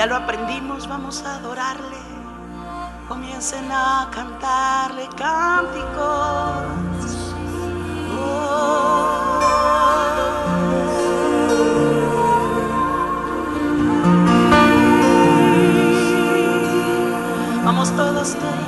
Ya lo aprendimos, vamos a adorarle. Comiencen a cantarle cánticos. Vamos todos, todos.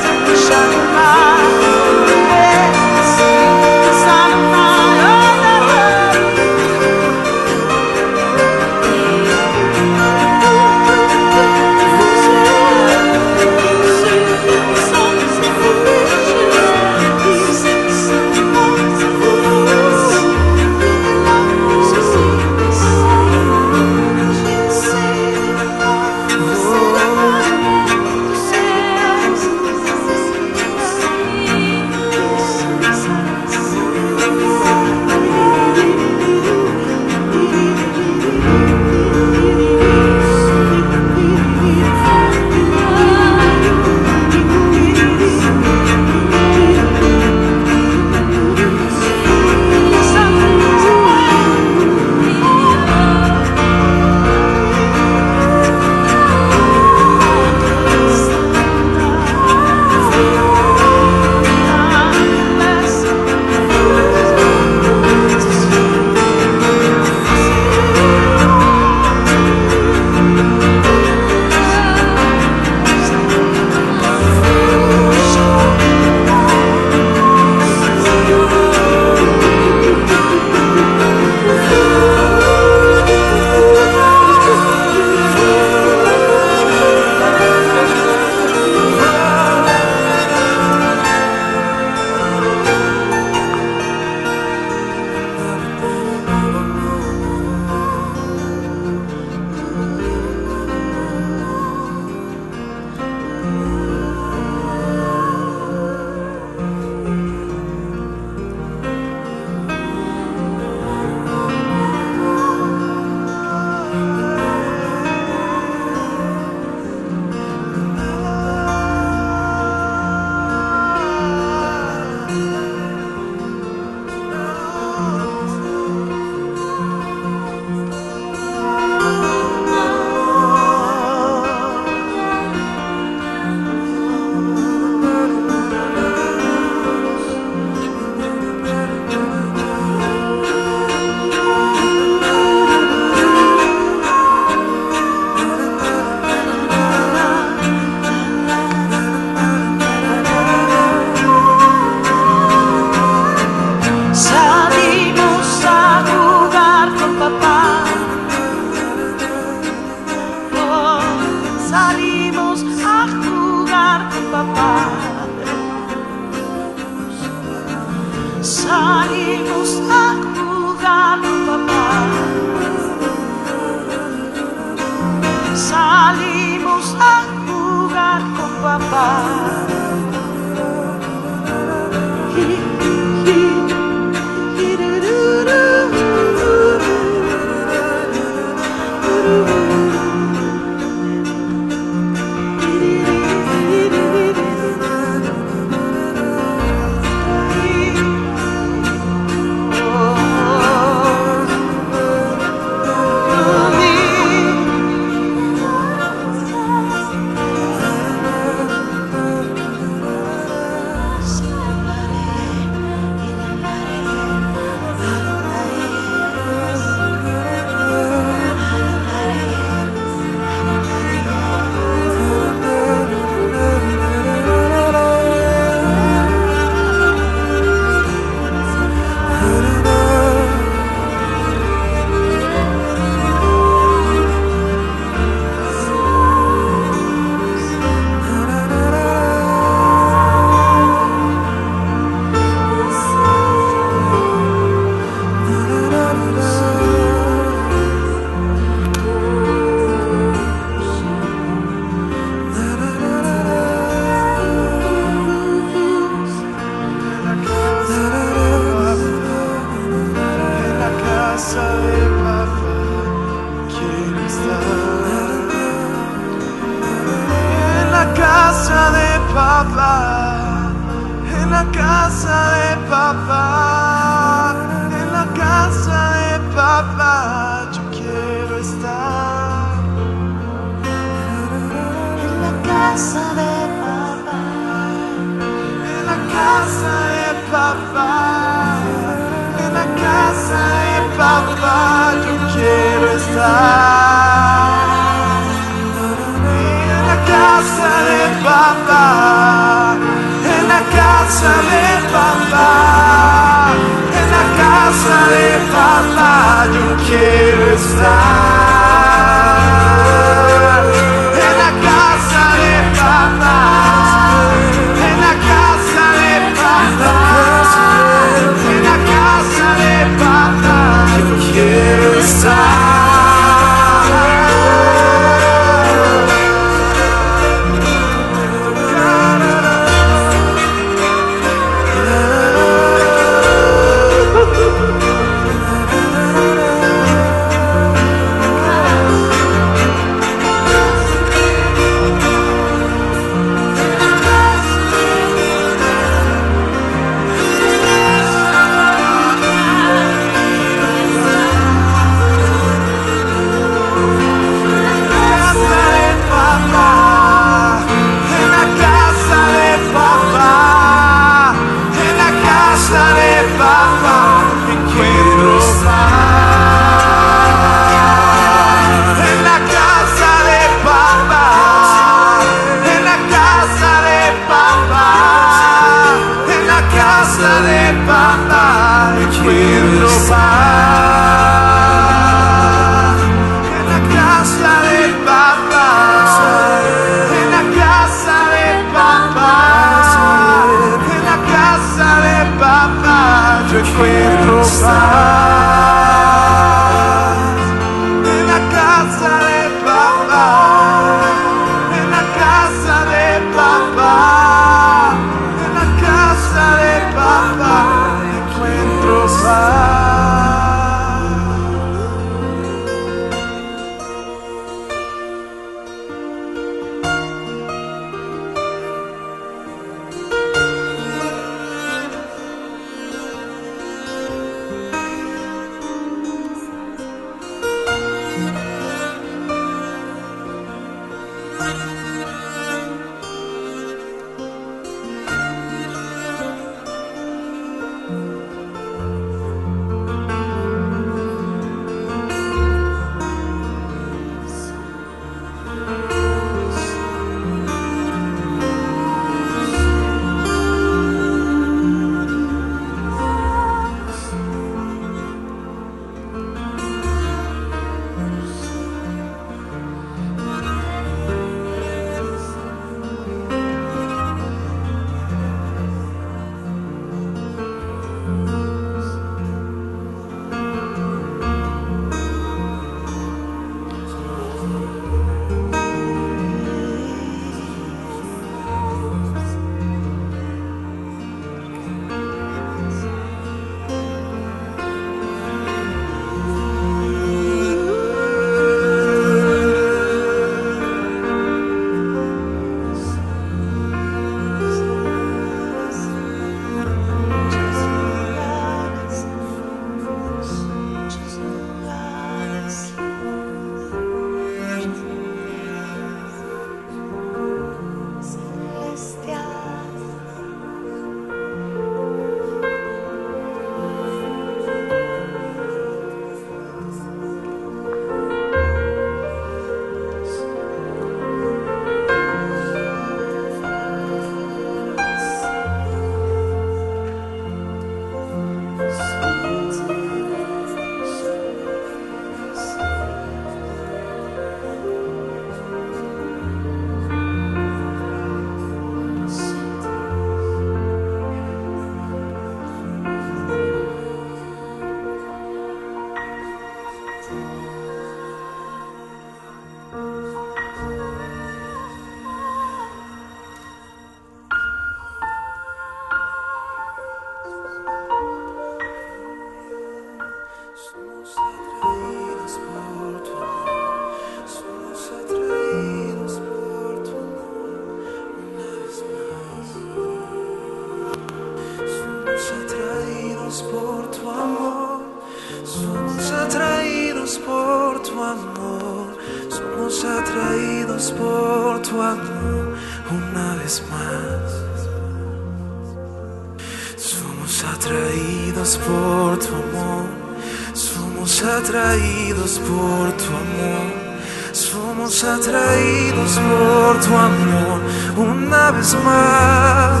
Vez más.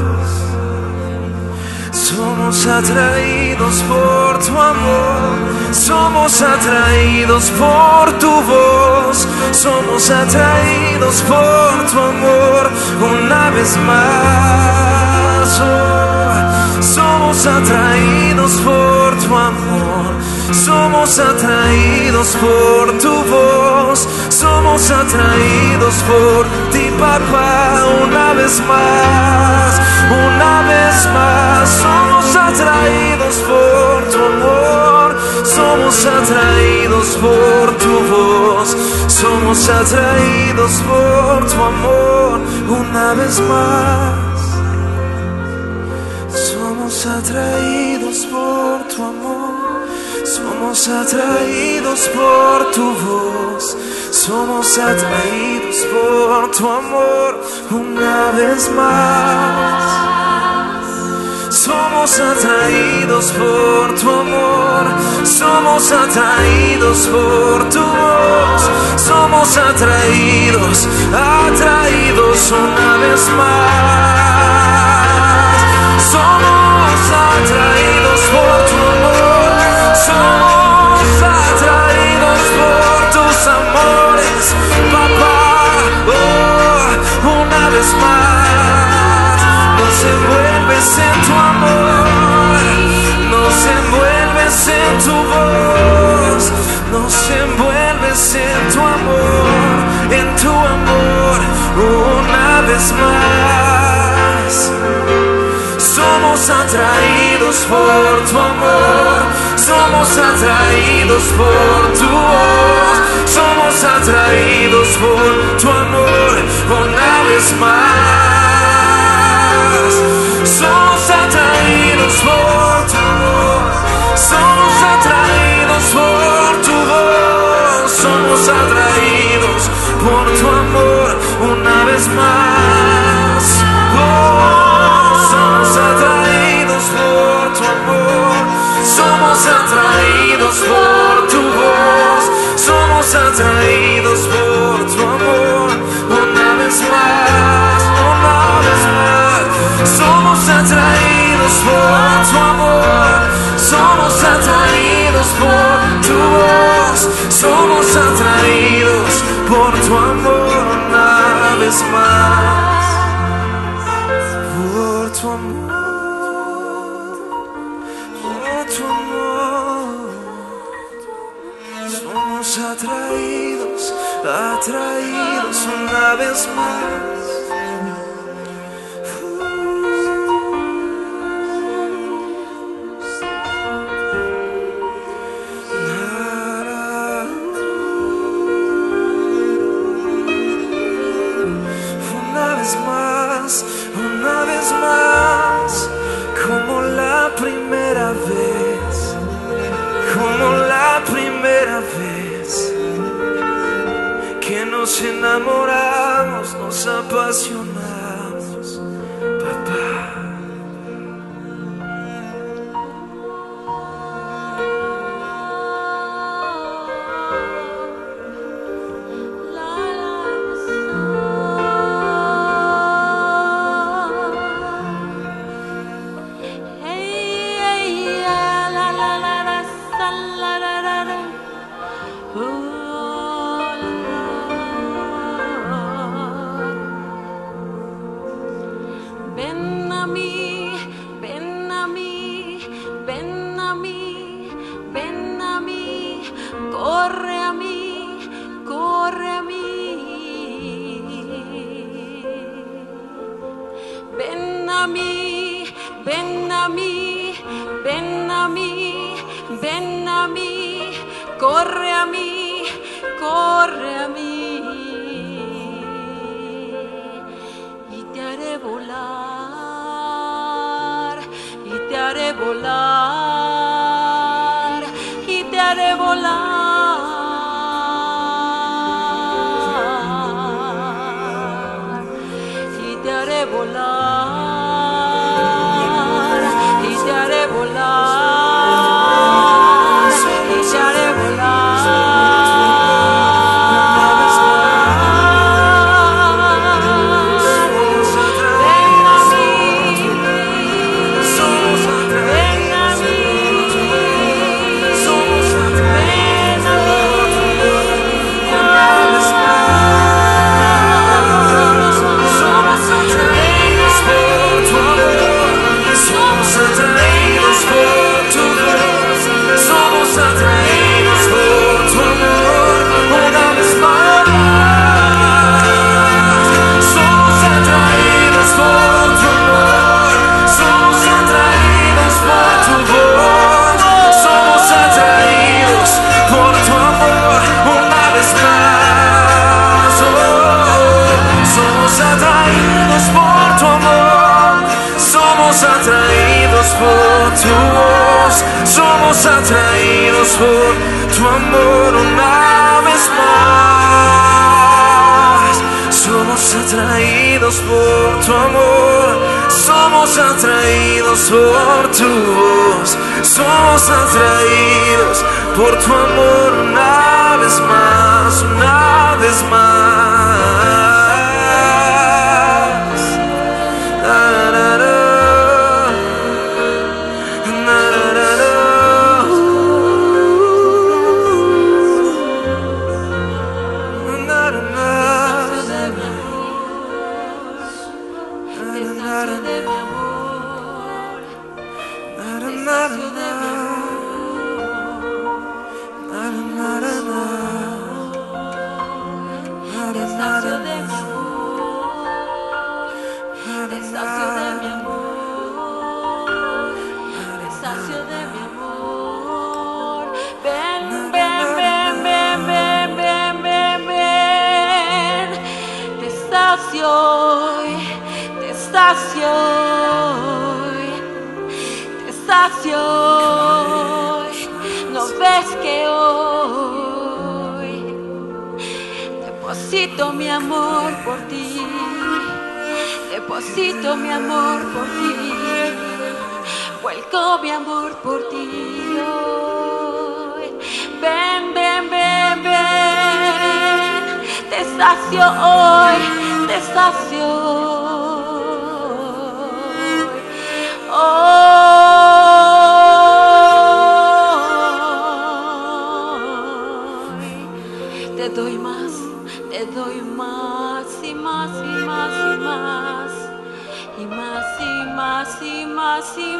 Somos atraídos por tu amor, somos atraídos por tu voz, somos atraídos por tu amor. Una vez más. Oh, somos atraídos por tu amor, somos atraídos por tu voz, somos atraídos por ti, papá, una vez más, una vez más. Somos atraídos por tu amor, somos atraídos por tu voz, somos atraídos por tu amor, una vez más. Somos atraídos por tu amor, somos atraídos por tu voz, somos atraídos por tu amor una vez más. Somos atraídos por tu amor, somos atraídos por tu voz, somos atraídos, atraídos una vez más. Somos atraídos por tu amor, somos atraídos por tus amores, papá, oh, una vez más. Nos envuelves en tu amor, nos envuelves en tu voz, nos envuelves en tu amor, en tu amor, una vez más. Somos atraídos por tu amor, somos atraídos por tu voz, somos atraídos por tu amor una vez más. Somos atraídos por tu amor, somos atraídos por tu voz, somos atraídos por tu por tu voz, somos atraídos por tu amor. Una vez más, una vez más. Somos atraídos por tu amor, somos atraídos por tu voz, somos atraídos por tu amor. Una vez más. Vez más.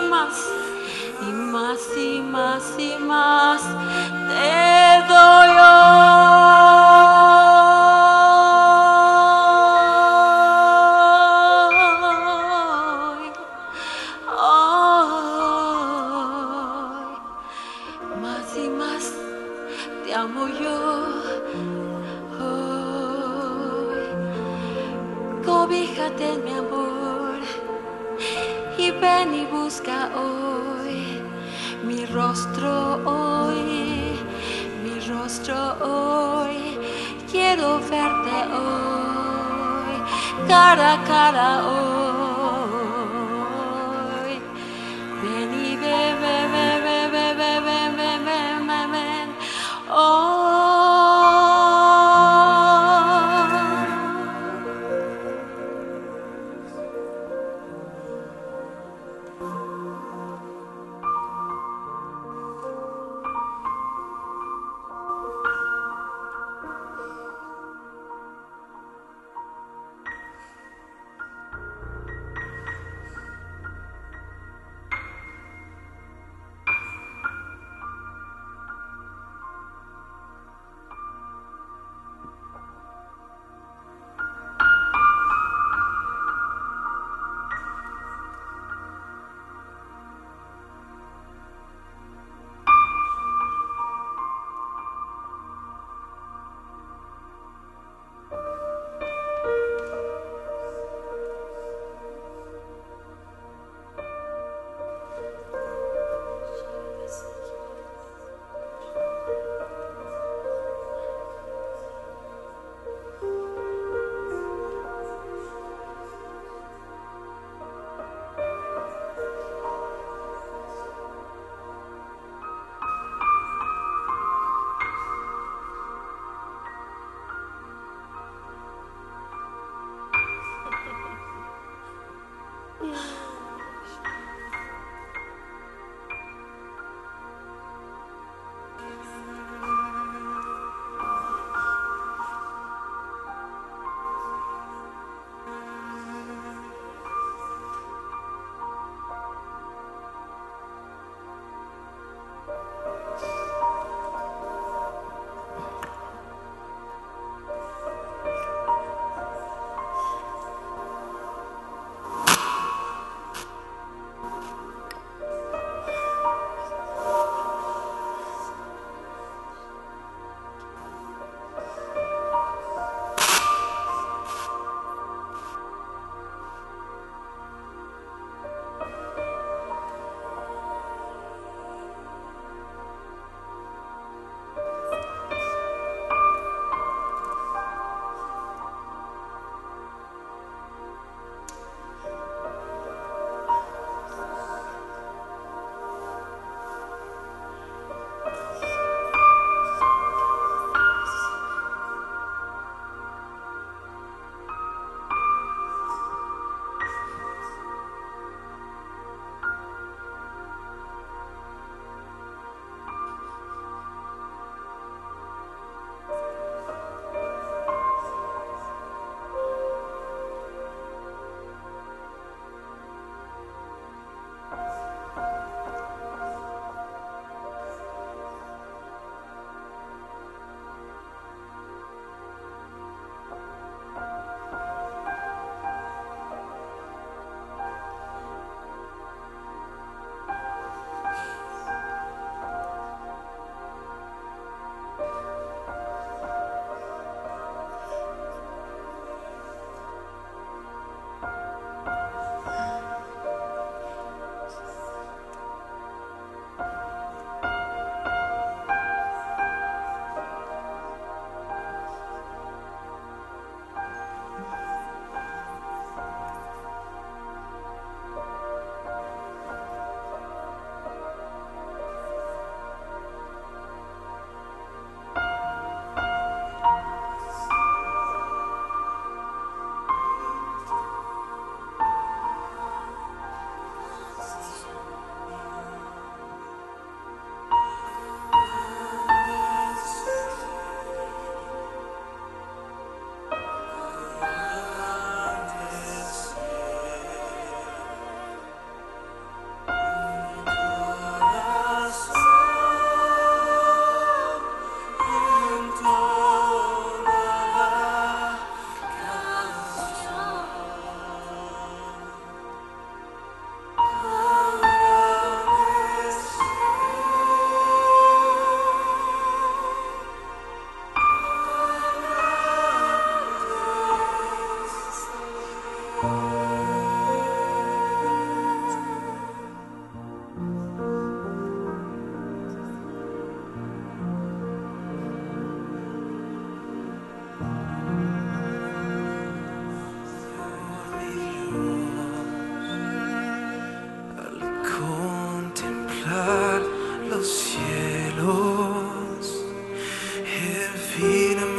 más y más y más y más te doy hoy. おら el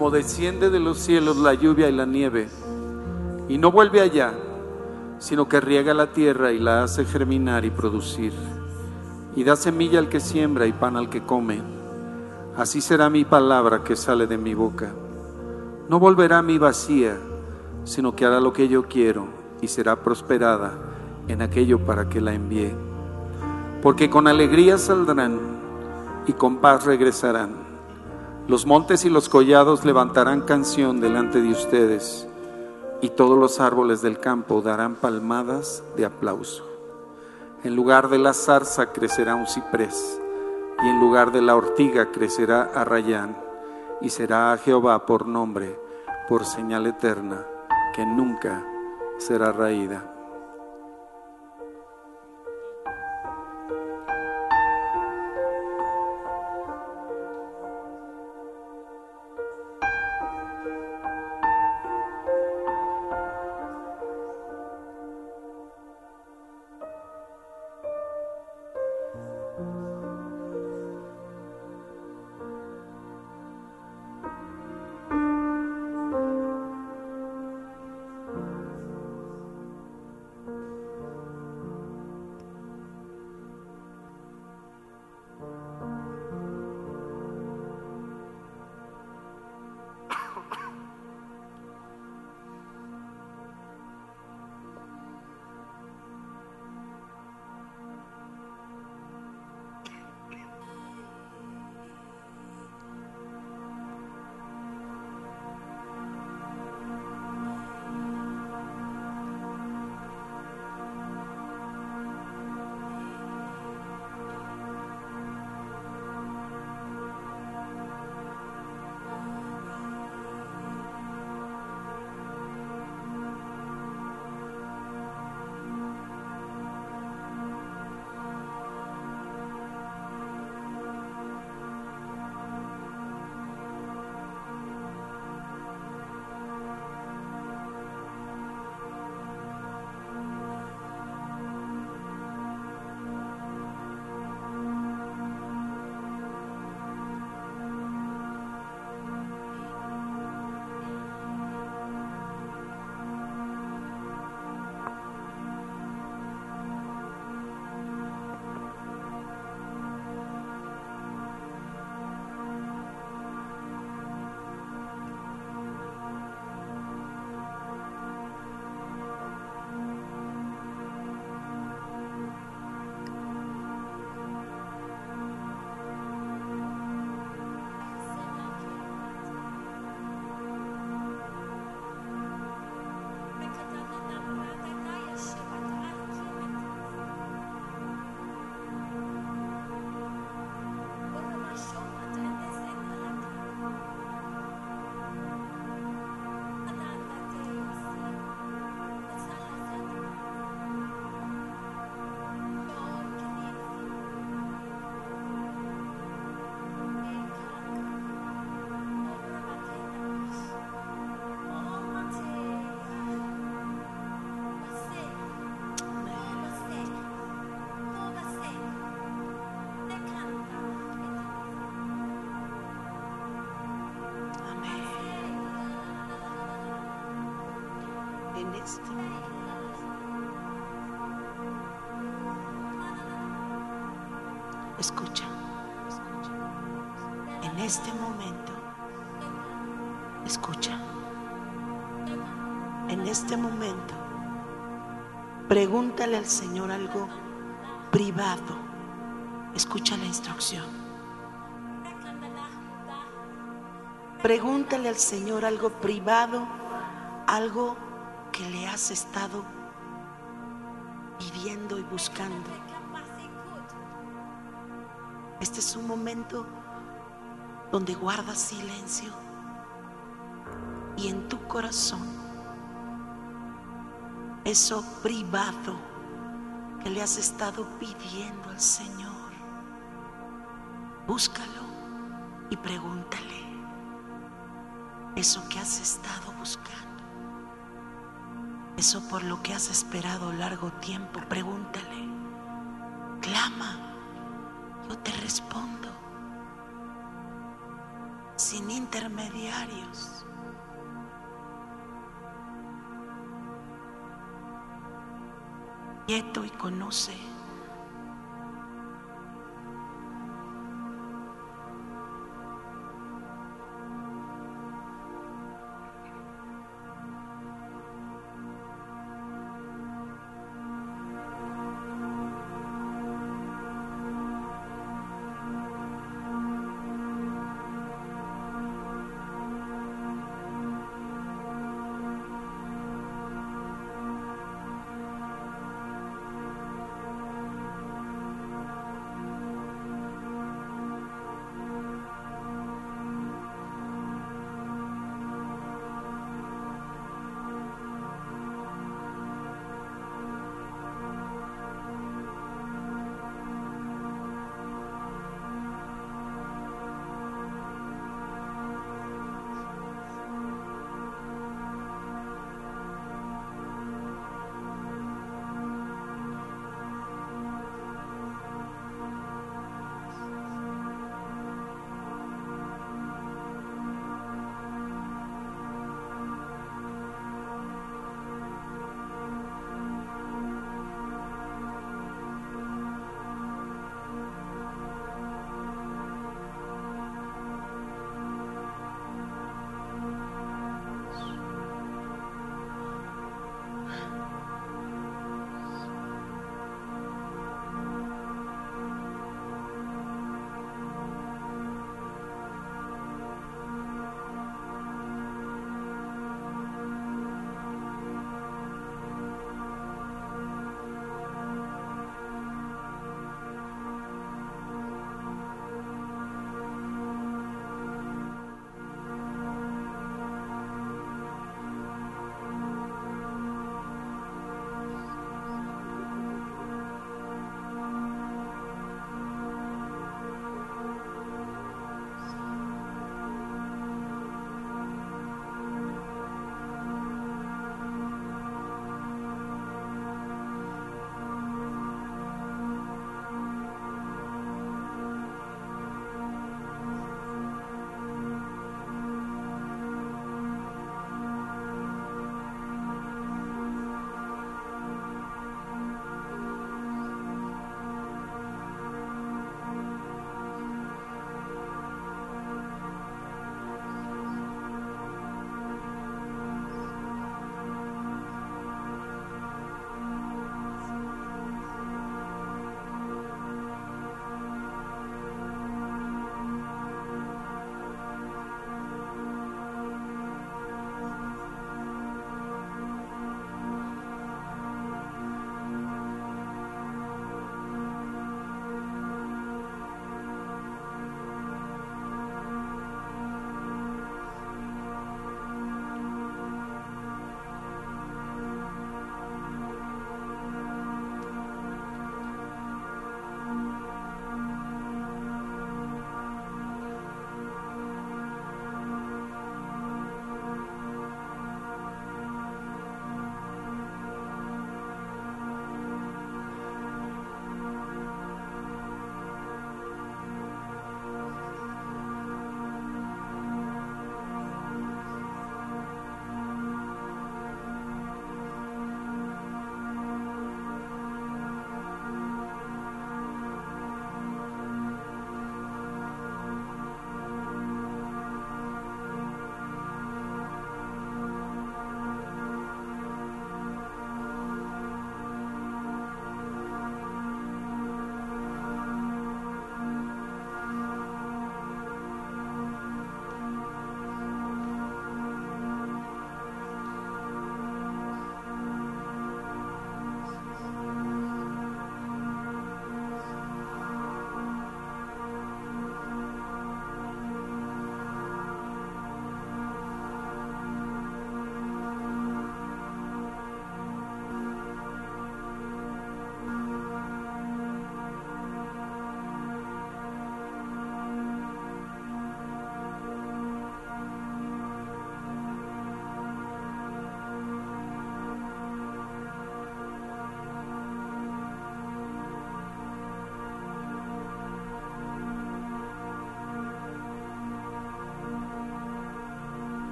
como desciende de los cielos la lluvia y la nieve, y no vuelve allá, sino que riega la tierra y la hace germinar y producir, y da semilla al que siembra y pan al que come, así será mi palabra que sale de mi boca. No volverá a mí vacía, sino que hará lo que yo quiero y será prosperada en aquello para que la envié. Porque con alegría saldrán y con paz regresarán. Los montes y los collados levantarán canción delante de ustedes y todos los árboles del campo darán palmadas de aplauso. En lugar de la zarza crecerá un ciprés y en lugar de la ortiga crecerá arrayán y será a Jehová por nombre, por señal eterna, que nunca será raída. Escucha. En este momento. Escucha. En este momento. Pregúntale al Señor algo privado. Escucha la instrucción. Pregúntale al Señor algo privado, algo que le has estado pidiendo y buscando. Este es un momento donde guardas silencio y en tu corazón eso privado que le has estado pidiendo al Señor, búscalo y pregúntale eso que has estado buscando, eso por lo que has esperado largo tiempo, pregúntale, clama, yo te respondo, sin intermediarios. Quieto y conoce.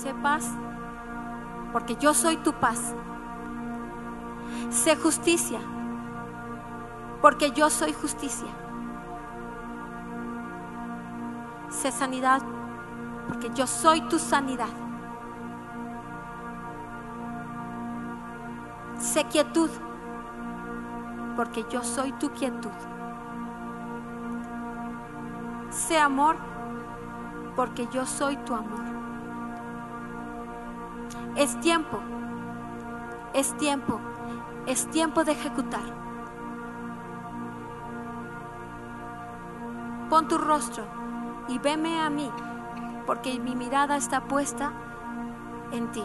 Sé paz, porque yo soy tu paz. Sé justicia, porque yo soy justicia. Sé sanidad, porque yo soy tu sanidad. Sé quietud, porque yo soy tu quietud. Sé amor, porque yo soy tu amor. Es tiempo, es tiempo, es tiempo de ejecutar. Pon tu rostro y veme a mí, porque mi mirada está puesta en ti.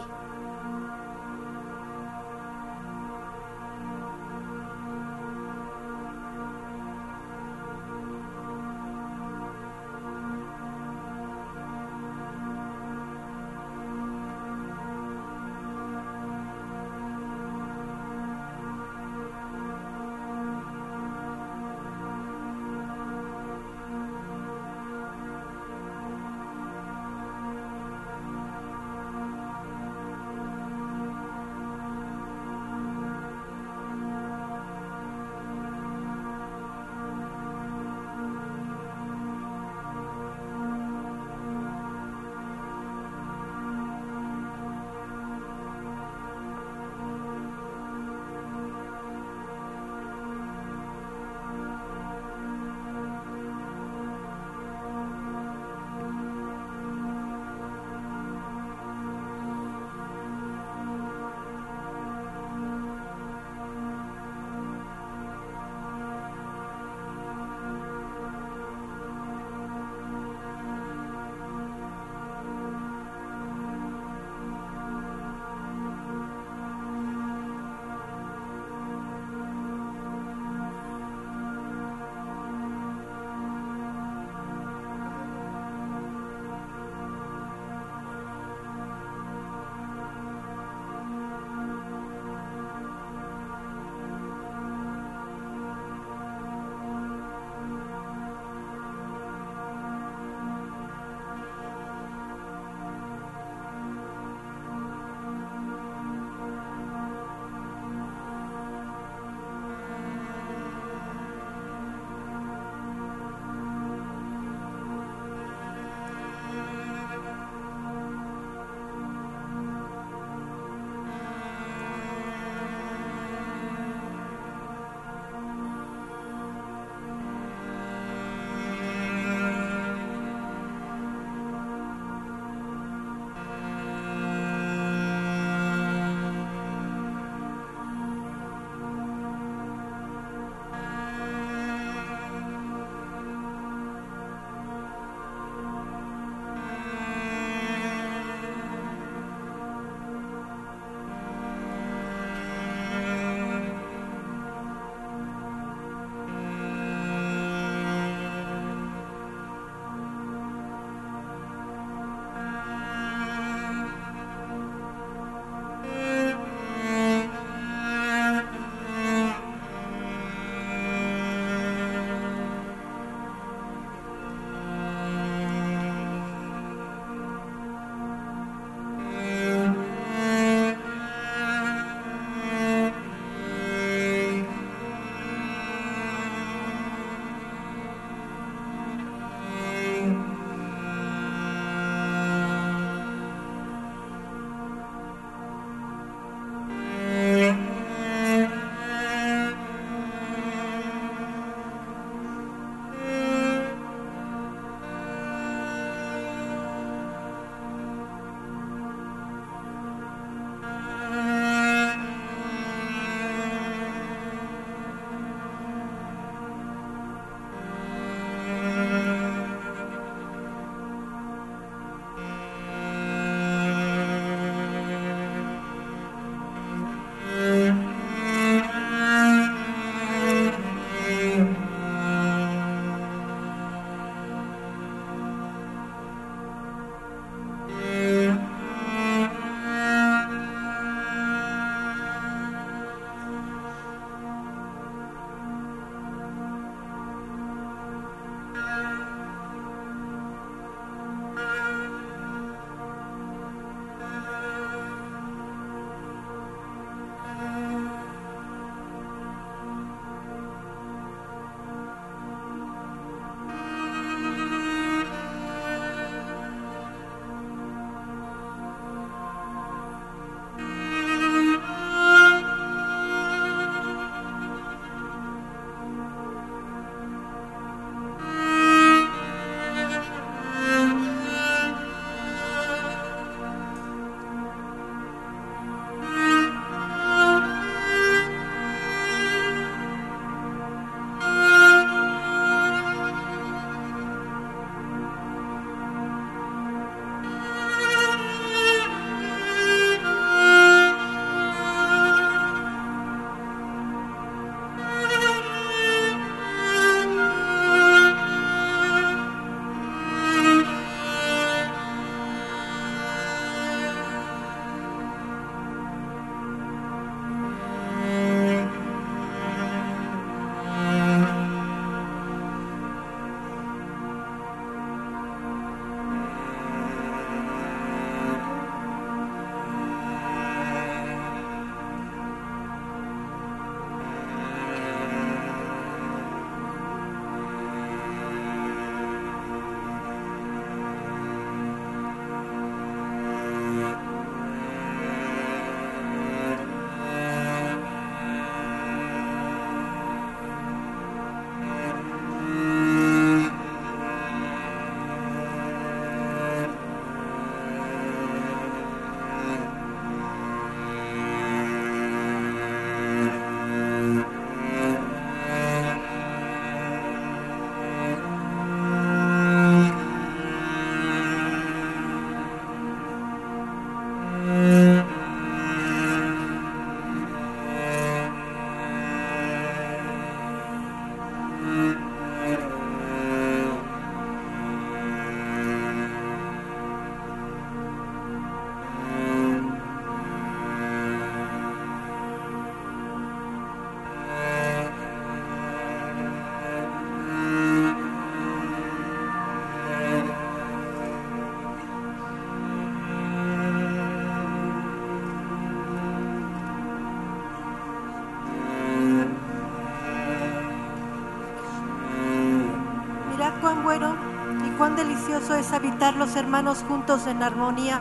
Delicioso es habitar los hermanos juntos en armonía.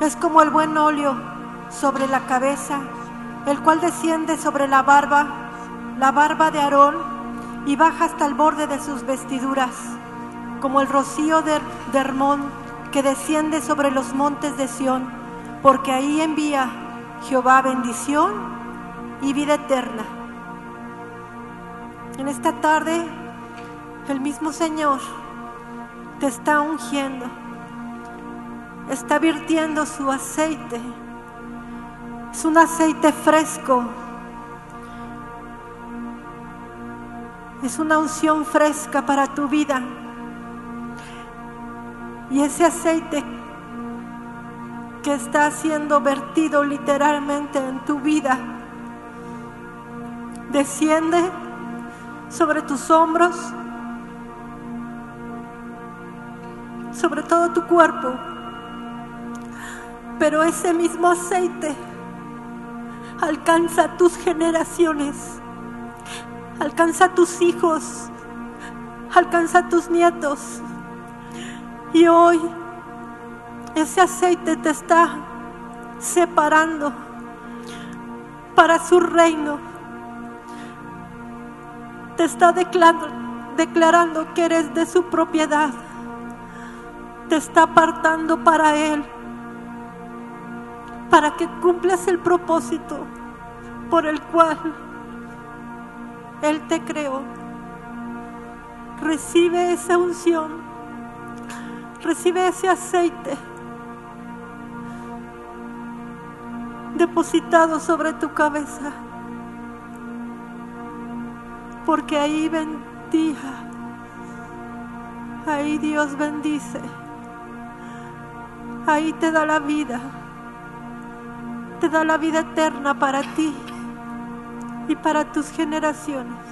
Es como el buen óleo sobre la cabeza, el cual desciende sobre la barba, la barba de Aarón, y baja hasta el borde de sus vestiduras, como el rocío de, de Hermón que desciende sobre los montes de Sión, porque ahí envía Jehová bendición y vida eterna. En esta tarde el mismo Señor te está ungiendo, está virtiendo su aceite. Es un aceite fresco, es una unción fresca para tu vida. Y ese aceite que está siendo vertido literalmente en tu vida desciende sobre tus hombros sobre todo tu cuerpo. Pero ese mismo aceite alcanza tus generaciones, alcanza tus hijos, alcanza tus nietos. Y hoy ese aceite te está separando para su reino. Te está declarando, declarando que eres de su propiedad te está apartando para Él, para que cumplas el propósito por el cual Él te creó. Recibe esa unción, recibe ese aceite depositado sobre tu cabeza, porque ahí bendiga, ahí Dios bendice. Ahí te da la vida. Te da la vida eterna para ti y para tus generaciones.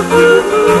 Woo-hoo!